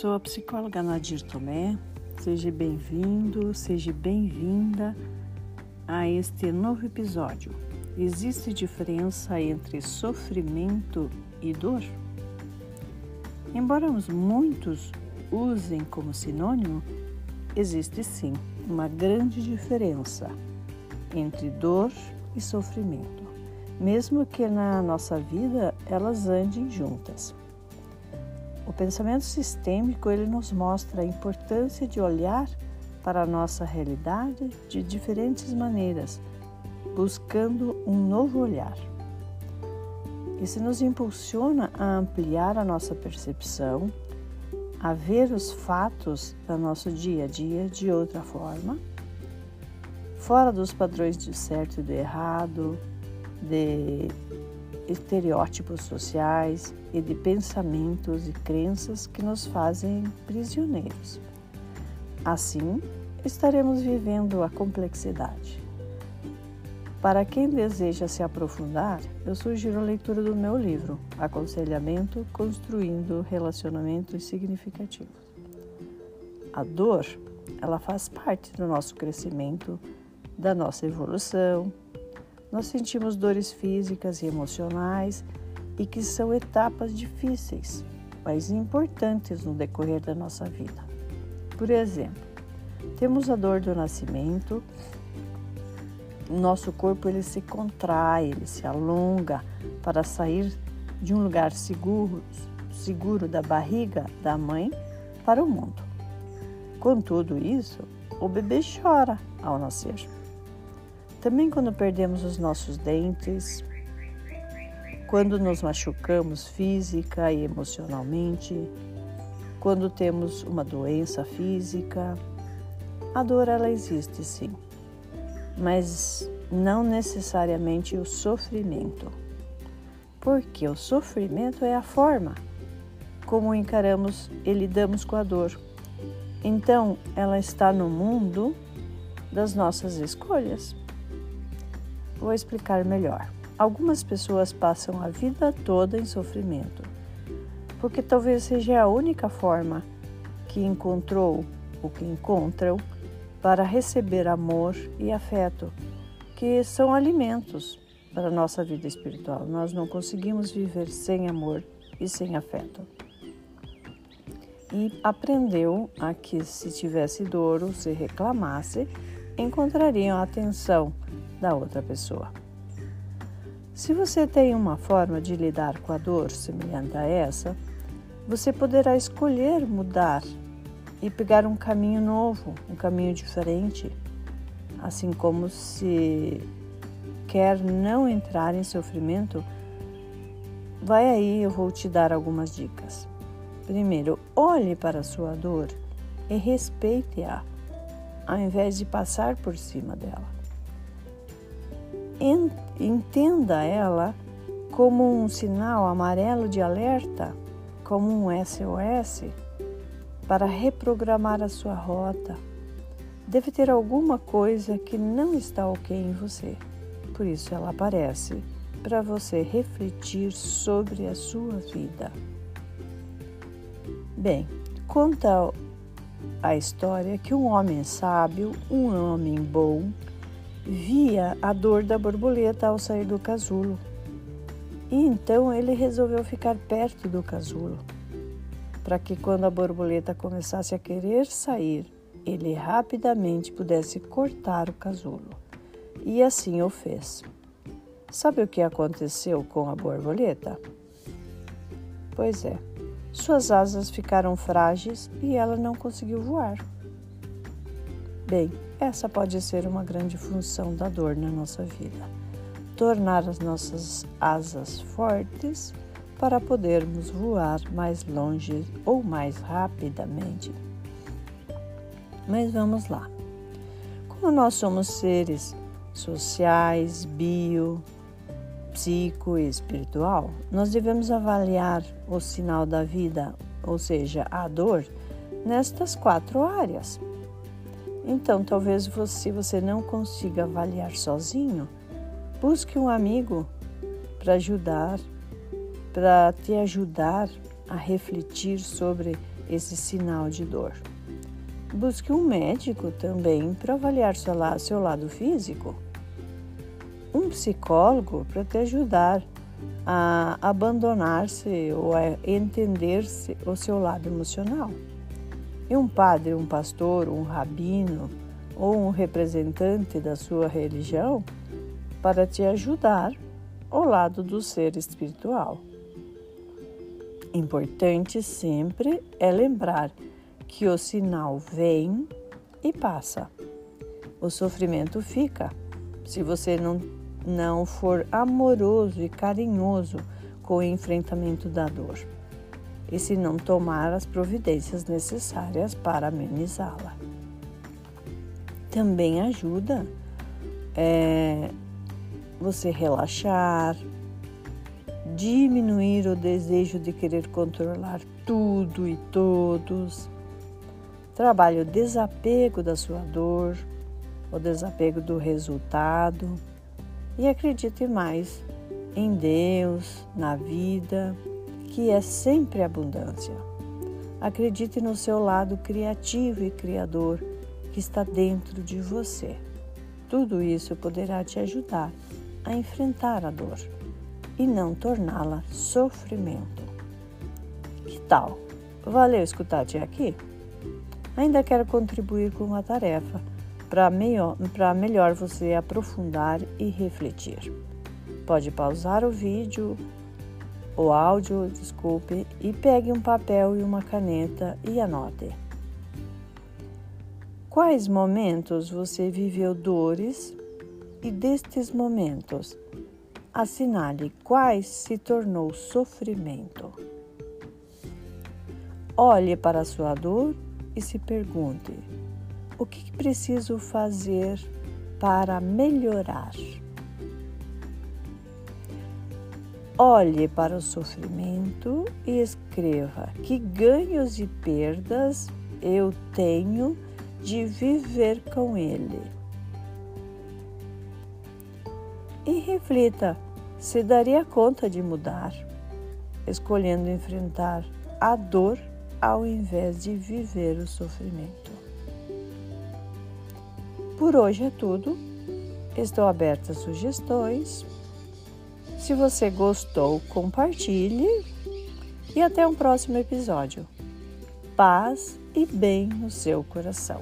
sou a psicóloga Nadir Tomé. Seja bem-vindo, seja bem-vinda a este novo episódio. Existe diferença entre sofrimento e dor? Embora muitos usem como sinônimo, existe sim uma grande diferença entre dor e sofrimento, mesmo que na nossa vida elas andem juntas. O pensamento sistêmico ele nos mostra a importância de olhar para a nossa realidade de diferentes maneiras, buscando um novo olhar. Isso nos impulsiona a ampliar a nossa percepção, a ver os fatos do nosso dia a dia de outra forma, fora dos padrões de certo e do errado, de estereótipos sociais e de pensamentos e crenças que nos fazem prisioneiros. Assim, estaremos vivendo a complexidade. Para quem deseja se aprofundar, eu sugiro a leitura do meu livro, Aconselhamento Construindo Relacionamentos Significativos. A dor, ela faz parte do nosso crescimento, da nossa evolução, nós sentimos dores físicas e emocionais e que são etapas difíceis, mas importantes no decorrer da nossa vida. Por exemplo, temos a dor do nascimento, nosso corpo ele se contrai, ele se alonga para sair de um lugar seguro, seguro da barriga da mãe para o mundo. Com tudo isso, o bebê chora ao nascer. Também quando perdemos os nossos dentes, quando nos machucamos física e emocionalmente, quando temos uma doença física, a dor ela existe sim, mas não necessariamente o sofrimento. Porque o sofrimento é a forma como encaramos e lidamos com a dor. Então, ela está no mundo das nossas escolhas. Vou explicar melhor. Algumas pessoas passam a vida toda em sofrimento, porque talvez seja a única forma que encontrou ou que encontram para receber amor e afeto, que são alimentos para a nossa vida espiritual. Nós não conseguimos viver sem amor e sem afeto. E aprendeu a que se tivesse dor ou se reclamasse, encontrariam atenção da outra pessoa. Se você tem uma forma de lidar com a dor semelhante a essa, você poderá escolher mudar e pegar um caminho novo, um caminho diferente. Assim como se quer não entrar em sofrimento, vai aí, eu vou te dar algumas dicas. Primeiro, olhe para a sua dor e respeite-a, ao invés de passar por cima dela entenda ela como um sinal amarelo de alerta, como um SOS, para reprogramar a sua rota. Deve ter alguma coisa que não está ok em você, por isso ela aparece para você refletir sobre a sua vida. Bem, conta a história que um homem sábio, um homem bom, via a dor da borboleta ao sair do casulo. E então ele resolveu ficar perto do casulo, para que quando a borboleta começasse a querer sair, ele rapidamente pudesse cortar o casulo. E assim o fez. Sabe o que aconteceu com a borboleta? Pois é, suas asas ficaram frágeis e ela não conseguiu voar. Bem, essa pode ser uma grande função da dor na nossa vida. Tornar as nossas asas fortes para podermos voar mais longe ou mais rapidamente. Mas vamos lá. Como nós somos seres sociais, bio, psico e espiritual, nós devemos avaliar o sinal da vida, ou seja, a dor, nestas quatro áreas. Então, talvez se você não consiga avaliar sozinho, busque um amigo para ajudar, para te ajudar a refletir sobre esse sinal de dor. Busque um médico também para avaliar seu lado, seu lado físico. Um psicólogo para te ajudar a abandonar-se ou a entender-se o seu lado emocional. E um padre, um pastor, um rabino ou um representante da sua religião para te ajudar ao lado do ser espiritual. Importante sempre é lembrar que o sinal vem e passa. O sofrimento fica. Se você não, não for amoroso e carinhoso com o enfrentamento da dor e se não tomar as providências necessárias para amenizá-la. Também ajuda é, você relaxar, diminuir o desejo de querer controlar tudo e todos. Trabalhe o desapego da sua dor, o desapego do resultado e acredite mais em Deus, na vida, que é sempre abundância. Acredite no seu lado criativo e criador que está dentro de você. Tudo isso poderá te ajudar a enfrentar a dor e não torná-la sofrimento. Que tal? Valeu escutar até aqui? Ainda quero contribuir com uma tarefa para melhor, melhor você aprofundar e refletir. Pode pausar o vídeo, o áudio, desculpe, e pegue um papel e uma caneta e anote. Quais momentos você viveu dores e destes momentos assinale quais se tornou sofrimento. Olhe para a sua dor e se pergunte: o que preciso fazer para melhorar? Olhe para o sofrimento e escreva que ganhos e perdas eu tenho de viver com ele e reflita se daria conta de mudar, escolhendo enfrentar a dor ao invés de viver o sofrimento. Por hoje é tudo. Estou aberta a sugestões. Se você gostou, compartilhe e até um próximo episódio. Paz e bem no seu coração.